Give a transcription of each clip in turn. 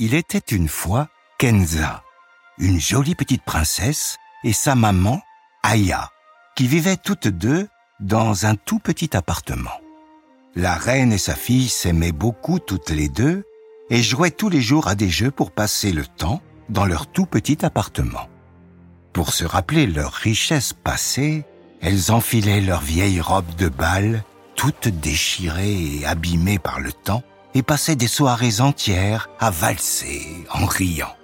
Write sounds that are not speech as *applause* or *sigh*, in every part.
Il était une fois Kenza, une jolie petite princesse, et sa maman, Aya, qui vivaient toutes deux dans un tout petit appartement. La reine et sa fille s'aimaient beaucoup toutes les deux et jouaient tous les jours à des jeux pour passer le temps dans leur tout petit appartement. Pour se rappeler leur richesse passée, elles enfilaient leurs vieilles robes de bal, toutes déchirées et abîmées par le temps, et passaient des soirées entières à valser en riant.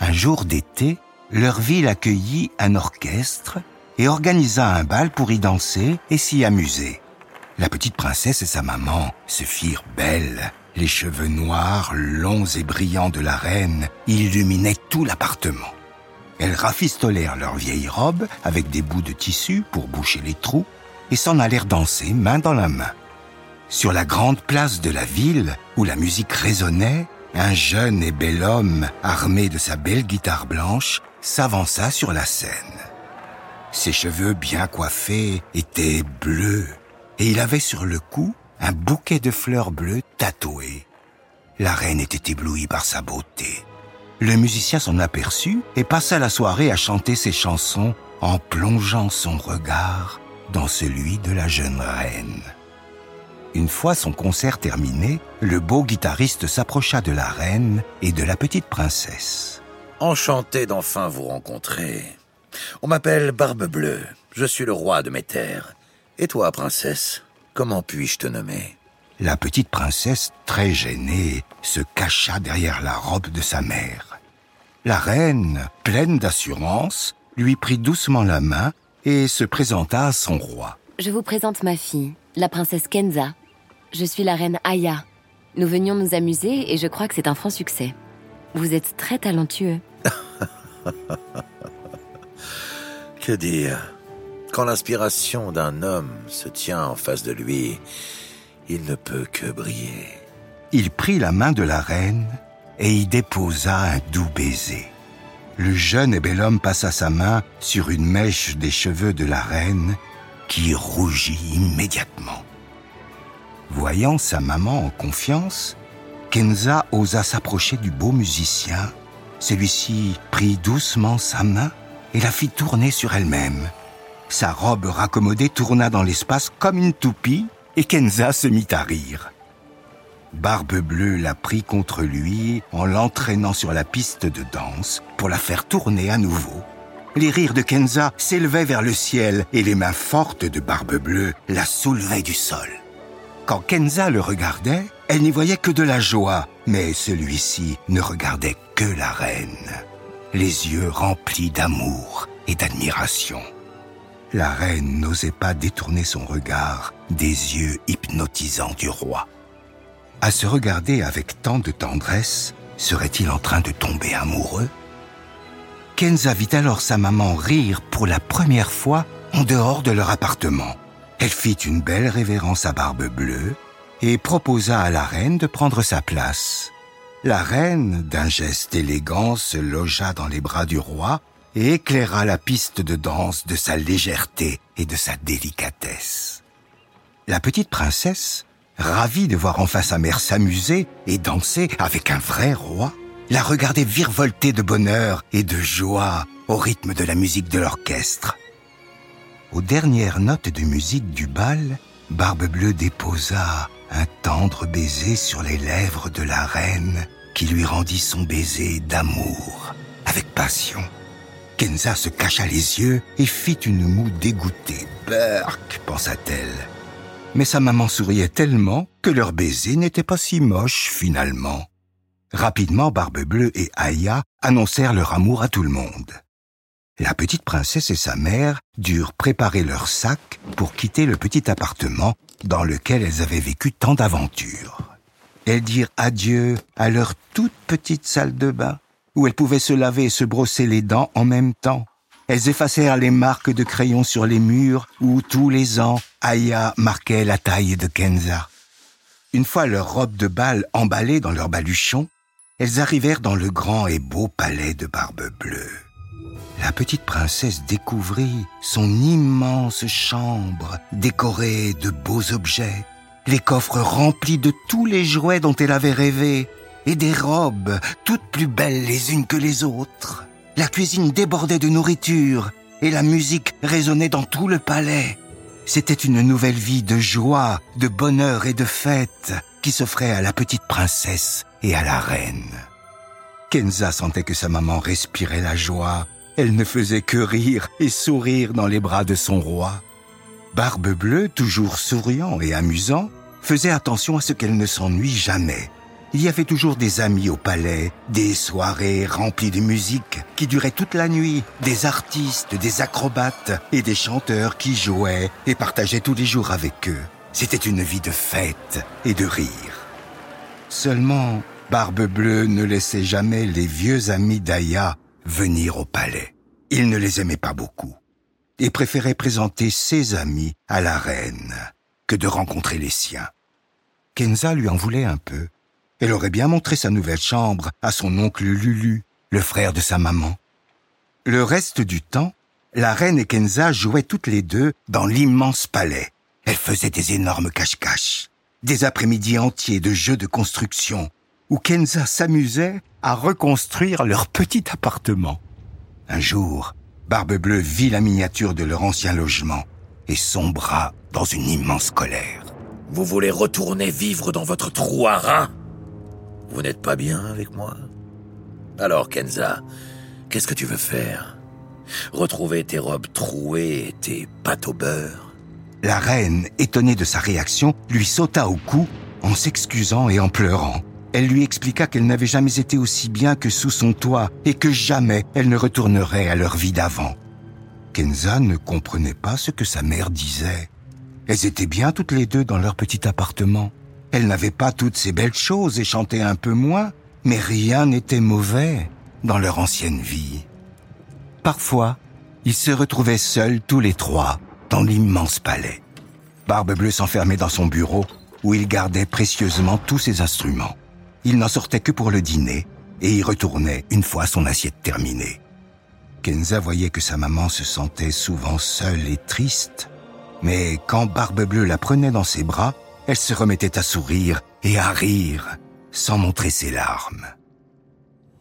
Un jour d'été, leur ville accueillit un orchestre et organisa un bal pour y danser et s'y amuser. La petite princesse et sa maman se firent belles. Les cheveux noirs, longs et brillants de la reine illuminaient tout l'appartement. Elles rafistolèrent leurs vieilles robes avec des bouts de tissu pour boucher les trous et s'en allèrent danser main dans la main. Sur la grande place de la ville, où la musique résonnait, un jeune et bel homme, armé de sa belle guitare blanche, s'avança sur la scène. Ses cheveux bien coiffés étaient bleus, et il avait sur le cou un bouquet de fleurs bleues tatouées. La reine était éblouie par sa beauté. Le musicien s'en aperçut et passa la soirée à chanter ses chansons en plongeant son regard dans celui de la jeune reine. Une fois son concert terminé, le beau guitariste s'approcha de la reine et de la petite princesse. Enchanté d'enfin vous rencontrer. On m'appelle Barbe Bleue. Je suis le roi de mes terres. Et toi, princesse, comment puis-je te nommer? La petite princesse, très gênée, se cacha derrière la robe de sa mère. La reine, pleine d'assurance, lui prit doucement la main et se présenta à son roi. Je vous présente ma fille, la princesse Kenza. Je suis la reine Aya. Nous venions nous amuser et je crois que c'est un franc succès. Vous êtes très talentueux. *laughs* que dire? Quand l'inspiration d'un homme se tient en face de lui, il ne peut que briller. Il prit la main de la reine et y déposa un doux baiser. Le jeune et bel homme passa sa main sur une mèche des cheveux de la reine qui rougit immédiatement. Voyant sa maman en confiance, Kenza osa s'approcher du beau musicien. Celui-ci prit doucement sa main et la fit tourner sur elle-même. Sa robe raccommodée tourna dans l'espace comme une toupie et Kenza se mit à rire. Barbe Bleue la prit contre lui en l'entraînant sur la piste de danse pour la faire tourner à nouveau. Les rires de Kenza s'élevaient vers le ciel et les mains fortes de Barbe Bleue la soulevaient du sol. Quand Kenza le regardait, elle n'y voyait que de la joie, mais celui-ci ne regardait que la reine, les yeux remplis d'amour et d'admiration. La reine n'osait pas détourner son regard des yeux hypnotisants du roi. À se regarder avec tant de tendresse, serait-il en train de tomber amoureux? Kenza vit alors sa maman rire pour la première fois en dehors de leur appartement. Elle fit une belle révérence à Barbe Bleue et proposa à la reine de prendre sa place. La reine, d'un geste élégant, se logea dans les bras du roi et éclaira la piste de danse de sa légèreté et de sa délicatesse. La petite princesse, ravie de voir enfin sa mère s'amuser et danser avec un vrai roi, la regardait virevolter de bonheur et de joie au rythme de la musique de l'orchestre. Aux dernières notes de musique du bal, Barbe Bleue déposa un tendre baiser sur les lèvres de la reine qui lui rendit son baiser d'amour, avec passion. Kenza se cacha les yeux et fit une moue dégoûtée. Burk, pensa-t-elle. Mais sa maman souriait tellement que leur baiser n'était pas si moche finalement. Rapidement, Barbe Bleue et Aya annoncèrent leur amour à tout le monde la petite princesse et sa mère durent préparer leur sac pour quitter le petit appartement dans lequel elles avaient vécu tant d'aventures. Elles dirent adieu à leur toute petite salle de bain, où elles pouvaient se laver et se brosser les dents en même temps. Elles effacèrent les marques de crayon sur les murs où tous les ans Aya marquait la taille de Kenza. Une fois leurs robes de bal emballées dans leurs baluchons, elles arrivèrent dans le grand et beau palais de Barbe Bleue la petite princesse découvrit son immense chambre décorée de beaux objets, les coffres remplis de tous les jouets dont elle avait rêvé, et des robes, toutes plus belles les unes que les autres. La cuisine débordait de nourriture et la musique résonnait dans tout le palais. C'était une nouvelle vie de joie, de bonheur et de fête qui s'offrait à la petite princesse et à la reine. Kenza sentait que sa maman respirait la joie. Elle ne faisait que rire et sourire dans les bras de son roi. Barbe Bleue, toujours souriant et amusant, faisait attention à ce qu'elle ne s'ennuie jamais. Il y avait toujours des amis au palais, des soirées remplies de musique qui duraient toute la nuit, des artistes, des acrobates et des chanteurs qui jouaient et partageaient tous les jours avec eux. C'était une vie de fête et de rire. Seulement, Barbe Bleue ne laissait jamais les vieux amis d'Aya venir au palais. Il ne les aimait pas beaucoup et préférait présenter ses amis à la reine que de rencontrer les siens. Kenza lui en voulait un peu elle aurait bien montré sa nouvelle chambre à son oncle Lulu, le frère de sa maman. Le reste du temps, la reine et Kenza jouaient toutes les deux dans l'immense palais. Elles faisaient des énormes cache-cache, des après-midi entiers de jeux de construction, où Kenza s'amusait à reconstruire leur petit appartement. Un jour, Barbe Bleue vit la miniature de leur ancien logement et sombra dans une immense colère. Vous voulez retourner vivre dans votre trou à rats vous n'êtes pas bien avec moi? Alors, Kenza, qu'est-ce que tu veux faire? Retrouver tes robes trouées et tes pâtes au beurre? La reine, étonnée de sa réaction, lui sauta au cou en s'excusant et en pleurant. Elle lui expliqua qu'elle n'avait jamais été aussi bien que sous son toit et que jamais elle ne retournerait à leur vie d'avant. Kenza ne comprenait pas ce que sa mère disait. Elles étaient bien toutes les deux dans leur petit appartement. Elle n'avait pas toutes ces belles choses et chantait un peu moins, mais rien n'était mauvais dans leur ancienne vie. Parfois, ils se retrouvaient seuls tous les trois dans l'immense palais. Barbe Bleue s'enfermait dans son bureau où il gardait précieusement tous ses instruments. Il n'en sortait que pour le dîner et y retournait une fois son assiette terminée. Kenza voyait que sa maman se sentait souvent seule et triste, mais quand Barbe Bleue la prenait dans ses bras, elle se remettait à sourire et à rire sans montrer ses larmes.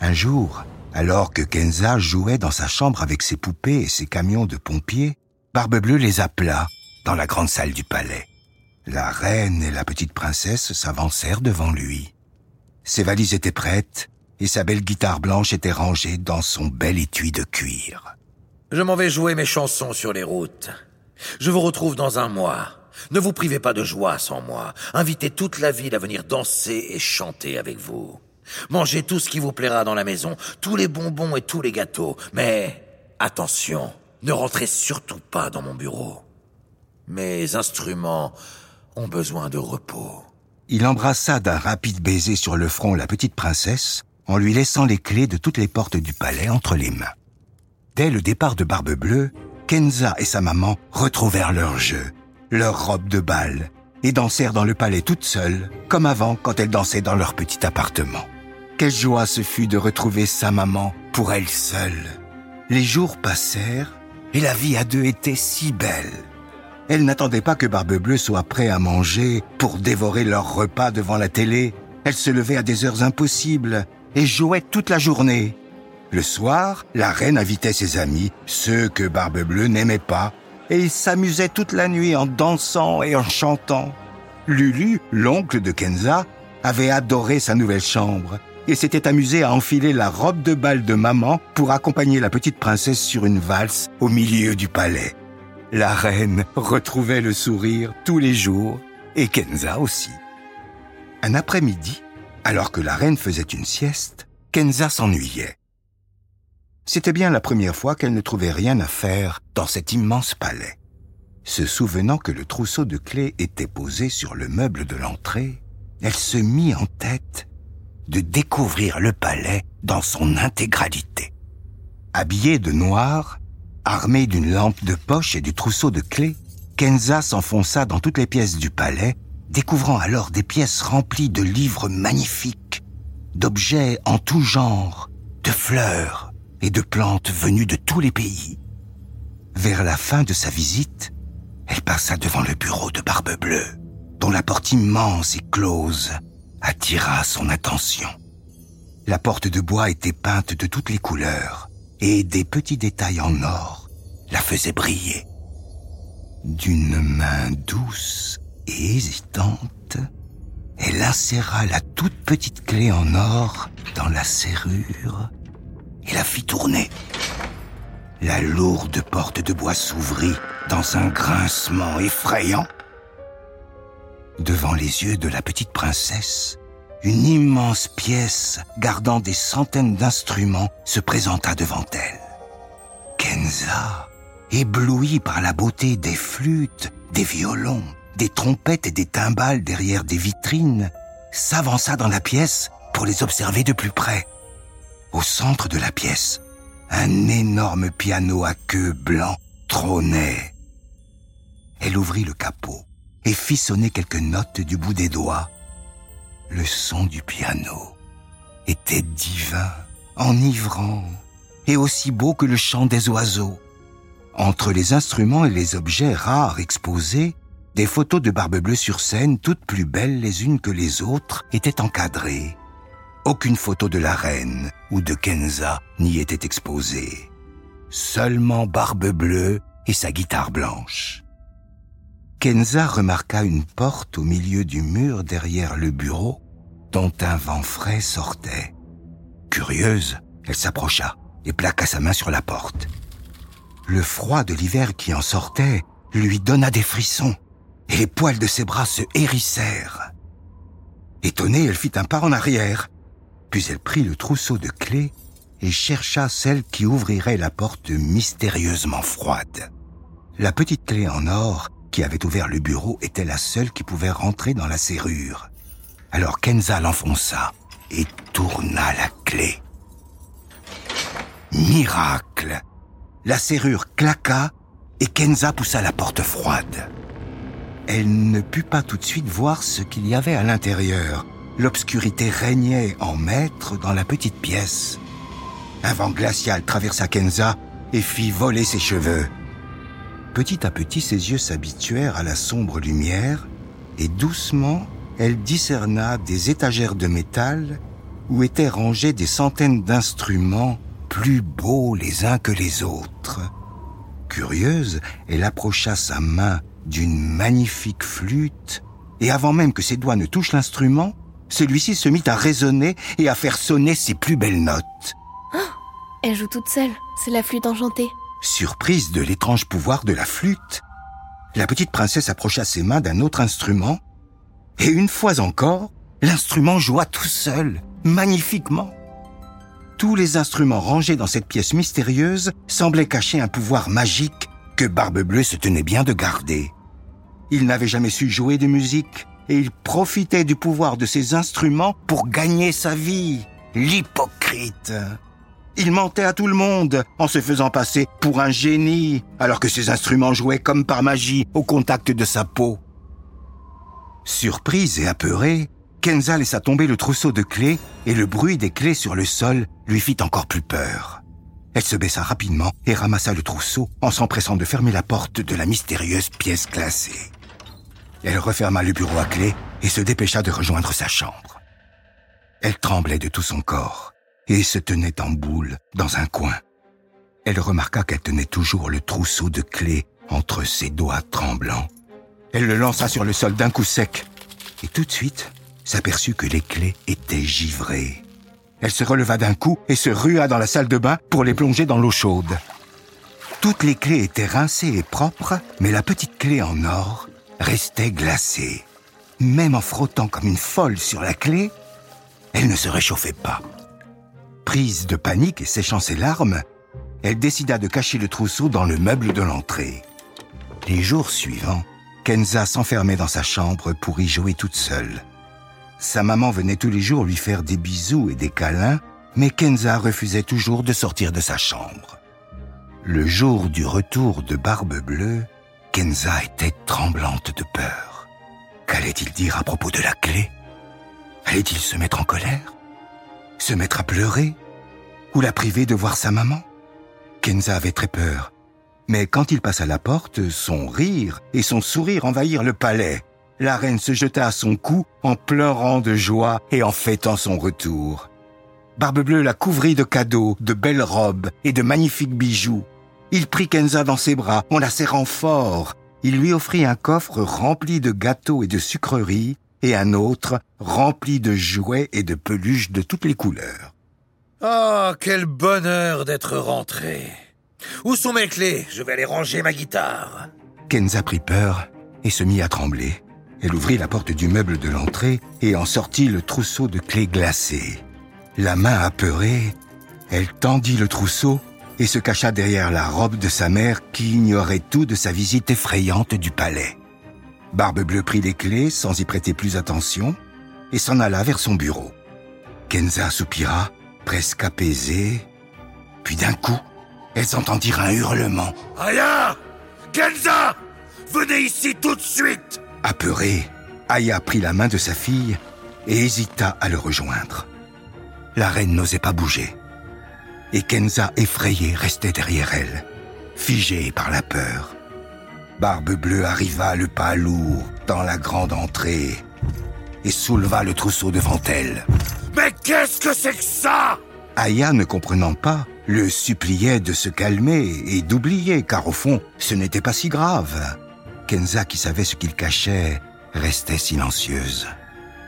Un jour, alors que Kenza jouait dans sa chambre avec ses poupées et ses camions de pompiers, Barbe Bleue les appela dans la grande salle du palais. La reine et la petite princesse s'avancèrent devant lui. Ses valises étaient prêtes et sa belle guitare blanche était rangée dans son bel étui de cuir. Je m'en vais jouer mes chansons sur les routes. Je vous retrouve dans un mois. Ne vous privez pas de joie sans moi. Invitez toute la ville à venir danser et chanter avec vous. Mangez tout ce qui vous plaira dans la maison, tous les bonbons et tous les gâteaux. Mais attention, ne rentrez surtout pas dans mon bureau. Mes instruments ont besoin de repos. Il embrassa d'un rapide baiser sur le front la petite princesse en lui laissant les clés de toutes les portes du palais entre les mains. Dès le départ de Barbe Bleue, Kenza et sa maman retrouvèrent leur jeu leur robe de bal et dansèrent dans le palais toutes seules, comme avant quand elles dansaient dans leur petit appartement. Quelle joie ce fut de retrouver sa maman pour elle seule. Les jours passèrent et la vie à deux était si belle. Elle n'attendait pas que Barbe Bleue soit prêt à manger pour dévorer leur repas devant la télé. Elle se levait à des heures impossibles et jouait toute la journée. Le soir, la reine invitait ses amis, ceux que Barbe Bleue n'aimait pas, et il s'amusait toute la nuit en dansant et en chantant. Lulu, l'oncle de Kenza, avait adoré sa nouvelle chambre et s'était amusé à enfiler la robe de bal de maman pour accompagner la petite princesse sur une valse au milieu du palais. La reine retrouvait le sourire tous les jours et Kenza aussi. Un après-midi, alors que la reine faisait une sieste, Kenza s'ennuyait. C'était bien la première fois qu'elle ne trouvait rien à faire dans cet immense palais. Se souvenant que le trousseau de clés était posé sur le meuble de l'entrée, elle se mit en tête de découvrir le palais dans son intégralité. Habillée de noir, armée d'une lampe de poche et du trousseau de clés, Kenza s'enfonça dans toutes les pièces du palais, découvrant alors des pièces remplies de livres magnifiques, d'objets en tout genre, de fleurs, et de plantes venues de tous les pays. Vers la fin de sa visite, elle passa devant le bureau de Barbe Bleue, dont la porte immense et close attira son attention. La porte de bois était peinte de toutes les couleurs et des petits détails en or la faisaient briller. D'une main douce et hésitante, elle inséra la toute petite clé en or dans la serrure et la fit tourner. La lourde porte de bois s'ouvrit dans un grincement effrayant. Devant les yeux de la petite princesse, une immense pièce gardant des centaines d'instruments se présenta devant elle. Kenza, éblouie par la beauté des flûtes, des violons, des trompettes et des timbales derrière des vitrines, s'avança dans la pièce pour les observer de plus près. Au centre de la pièce, un énorme piano à queue blanc trônait. Elle ouvrit le capot et fit sonner quelques notes du bout des doigts. Le son du piano était divin, enivrant et aussi beau que le chant des oiseaux. Entre les instruments et les objets rares exposés, des photos de Barbe Bleue sur scène, toutes plus belles les unes que les autres, étaient encadrées. Aucune photo de la reine ou de Kenza n'y était exposée. Seulement Barbe Bleue et sa guitare blanche. Kenza remarqua une porte au milieu du mur derrière le bureau dont un vent frais sortait. Curieuse, elle s'approcha et plaqua sa main sur la porte. Le froid de l'hiver qui en sortait lui donna des frissons et les poils de ses bras se hérissèrent. Étonnée, elle fit un pas en arrière, puis elle prit le trousseau de clés et chercha celle qui ouvrirait la porte mystérieusement froide. La petite clé en or qui avait ouvert le bureau était la seule qui pouvait rentrer dans la serrure. Alors Kenza l'enfonça et tourna la clé. Miracle La serrure claqua et Kenza poussa la porte froide. Elle ne put pas tout de suite voir ce qu'il y avait à l'intérieur. L'obscurité régnait en maître dans la petite pièce. Un vent glacial traversa Kenza et fit voler ses cheveux. Petit à petit, ses yeux s'habituèrent à la sombre lumière et doucement, elle discerna des étagères de métal où étaient rangés des centaines d'instruments plus beaux les uns que les autres. Curieuse, elle approcha sa main d'une magnifique flûte, et avant même que ses doigts ne touchent l'instrument, celui-ci se mit à résonner et à faire sonner ses plus belles notes. Oh, elle joue toute seule, c'est la flûte enchantée. Surprise de l'étrange pouvoir de la flûte, la petite princesse approcha ses mains d'un autre instrument, et une fois encore, l'instrument joua tout seul, magnifiquement. Tous les instruments rangés dans cette pièce mystérieuse semblaient cacher un pouvoir magique que Barbe Bleue se tenait bien de garder. Il n'avait jamais su jouer de musique et il profitait du pouvoir de ses instruments pour gagner sa vie. L'hypocrite. Il mentait à tout le monde en se faisant passer pour un génie alors que ses instruments jouaient comme par magie au contact de sa peau. Surprise et apeurée, Kenza laissa tomber le trousseau de clés et le bruit des clés sur le sol lui fit encore plus peur. Elle se baissa rapidement et ramassa le trousseau en s'empressant de fermer la porte de la mystérieuse pièce classée. Elle referma le bureau à clé et se dépêcha de rejoindre sa chambre. Elle tremblait de tout son corps et se tenait en boule dans un coin. Elle remarqua qu'elle tenait toujours le trousseau de clés entre ses doigts tremblants. Elle le lança sur le sol d'un coup sec et tout de suite, s'aperçut que les clés étaient givrées. Elle se releva d'un coup et se rua dans la salle de bain pour les plonger dans l'eau chaude. Toutes les clés étaient rincées et propres, mais la petite clé en or restait glacée. Même en frottant comme une folle sur la clé, elle ne se réchauffait pas. Prise de panique et séchant ses larmes, elle décida de cacher le trousseau dans le meuble de l'entrée. Les jours suivants, Kenza s'enfermait dans sa chambre pour y jouer toute seule. Sa maman venait tous les jours lui faire des bisous et des câlins, mais Kenza refusait toujours de sortir de sa chambre. Le jour du retour de Barbe Bleue, Kenza était tremblante de peur. Qu'allait-il dire à propos de la clé? Allait-il se mettre en colère? Se mettre à pleurer? Ou la priver de voir sa maman? Kenza avait très peur. Mais quand il passa la porte, son rire et son sourire envahirent le palais la reine se jeta à son cou en pleurant de joie et en fêtant son retour. Barbe-Bleue la couvrit de cadeaux, de belles robes et de magnifiques bijoux. Il prit Kenza dans ses bras en la serrant fort. Il lui offrit un coffre rempli de gâteaux et de sucreries et un autre rempli de jouets et de peluches de toutes les couleurs. Oh, quel bonheur d'être rentré. Où sont mes clés? Je vais aller ranger ma guitare. Kenza prit peur et se mit à trembler. Elle ouvrit la porte du meuble de l'entrée et en sortit le trousseau de clés glacées. La main apeurée, elle tendit le trousseau et se cacha derrière la robe de sa mère qui ignorait tout de sa visite effrayante du palais. Barbe Bleue prit les clés sans y prêter plus attention et s'en alla vers son bureau. Kenza soupira, presque apaisée, puis d'un coup, elles entendirent un hurlement. Aya Kenza Venez ici tout de suite Apeurée, Aya prit la main de sa fille et hésita à le rejoindre. La reine n'osait pas bouger. Et Kenza, effrayée, restait derrière elle, figée par la peur. Barbe Bleue arriva le pas lourd dans la grande entrée et souleva le trousseau devant elle. Mais qu'est-ce que c'est que ça? Aya, ne comprenant pas, le suppliait de se calmer et d'oublier, car au fond, ce n'était pas si grave. Kenza, qui savait ce qu'il cachait, restait silencieuse.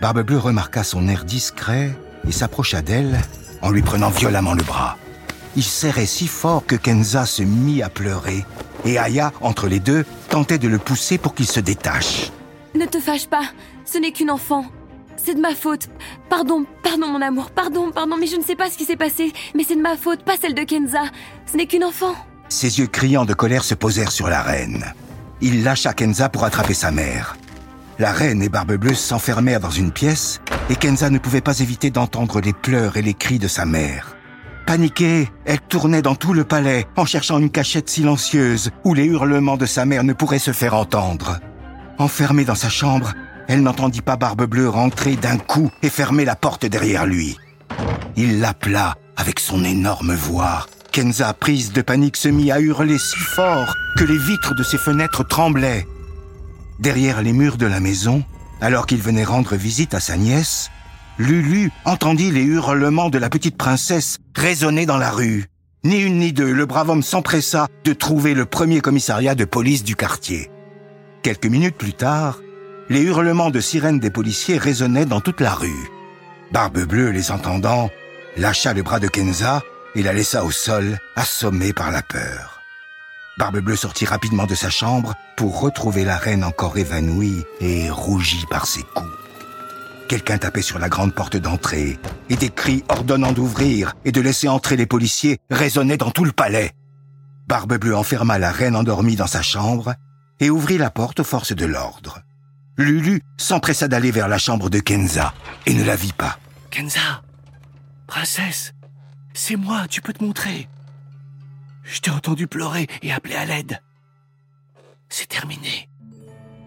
Barbe Bleue remarqua son air discret et s'approcha d'elle en lui prenant violemment le bras. Il serrait si fort que Kenza se mit à pleurer et Aya, entre les deux, tentait de le pousser pour qu'il se détache. Ne te fâche pas, ce n'est qu'une enfant. C'est de ma faute. Pardon, pardon mon amour, pardon, pardon, mais je ne sais pas ce qui s'est passé. Mais c'est de ma faute, pas celle de Kenza. Ce n'est qu'une enfant. Ses yeux criants de colère se posèrent sur la reine. Il lâcha Kenza pour attraper sa mère. La reine et Barbe Bleue s'enfermèrent dans une pièce et Kenza ne pouvait pas éviter d'entendre les pleurs et les cris de sa mère. Paniquée, elle tournait dans tout le palais en cherchant une cachette silencieuse où les hurlements de sa mère ne pourraient se faire entendre. Enfermée dans sa chambre, elle n'entendit pas Barbe Bleue rentrer d'un coup et fermer la porte derrière lui. Il l'appela avec son énorme voix. Kenza, prise de panique, se mit à hurler si fort que les vitres de ses fenêtres tremblaient. Derrière les murs de la maison, alors qu'il venait rendre visite à sa nièce, Lulu entendit les hurlements de la petite princesse résonner dans la rue. Ni une ni deux, le brave homme s'empressa de trouver le premier commissariat de police du quartier. Quelques minutes plus tard, les hurlements de sirène des policiers résonnaient dans toute la rue. Barbe Bleue, les entendant, lâcha le bras de Kenza et la laissa au sol, assommée par la peur. Barbe Bleue sortit rapidement de sa chambre pour retrouver la reine encore évanouie et rougie par ses coups. Quelqu'un tapait sur la grande porte d'entrée, et des cris ordonnant d'ouvrir et de laisser entrer les policiers résonnaient dans tout le palais. Barbe Bleue enferma la reine endormie dans sa chambre et ouvrit la porte aux forces de l'ordre. Lulu s'empressa d'aller vers la chambre de Kenza et ne la vit pas. Kenza Princesse C'est moi, tu peux te montrer. Je t'ai entendu pleurer et appeler à l'aide. C'est terminé.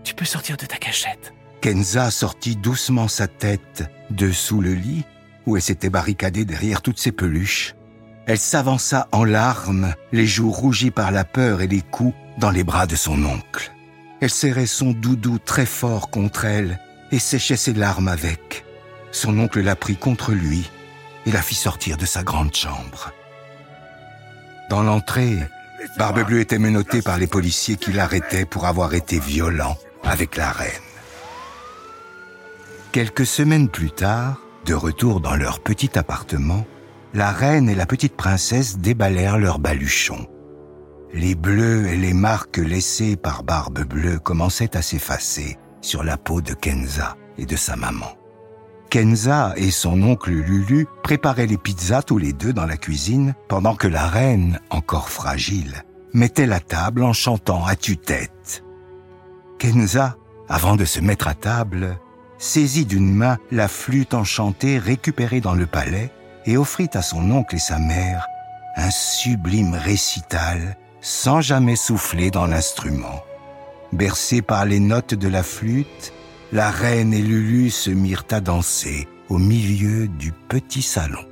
Tu peux sortir de ta cachette. Kenza sortit doucement sa tête de sous le lit, où elle s'était barricadée derrière toutes ses peluches. Elle s'avança en larmes, les joues rougies par la peur et les coups dans les bras de son oncle. Elle serrait son doudou très fort contre elle et séchait ses larmes avec. Son oncle la prit contre lui et la fit sortir de sa grande chambre. Dans l'entrée, Barbe Bleue était menottée par les policiers qui l'arrêtaient pour avoir été violent avec la reine. Quelques semaines plus tard, de retour dans leur petit appartement, la reine et la petite princesse déballèrent leurs baluchons. Les bleus et les marques laissées par Barbe Bleue commençaient à s'effacer sur la peau de Kenza et de sa maman. Kenza et son oncle Lulu préparaient les pizzas tous les deux dans la cuisine pendant que la reine, encore fragile, mettait la table en chantant à tue-tête. Kenza, avant de se mettre à table, saisit d'une main la flûte enchantée récupérée dans le palais et offrit à son oncle et sa mère un sublime récital sans jamais souffler dans l'instrument. Bercés par les notes de la flûte, la reine et Lulu se mirent à danser au milieu du petit salon.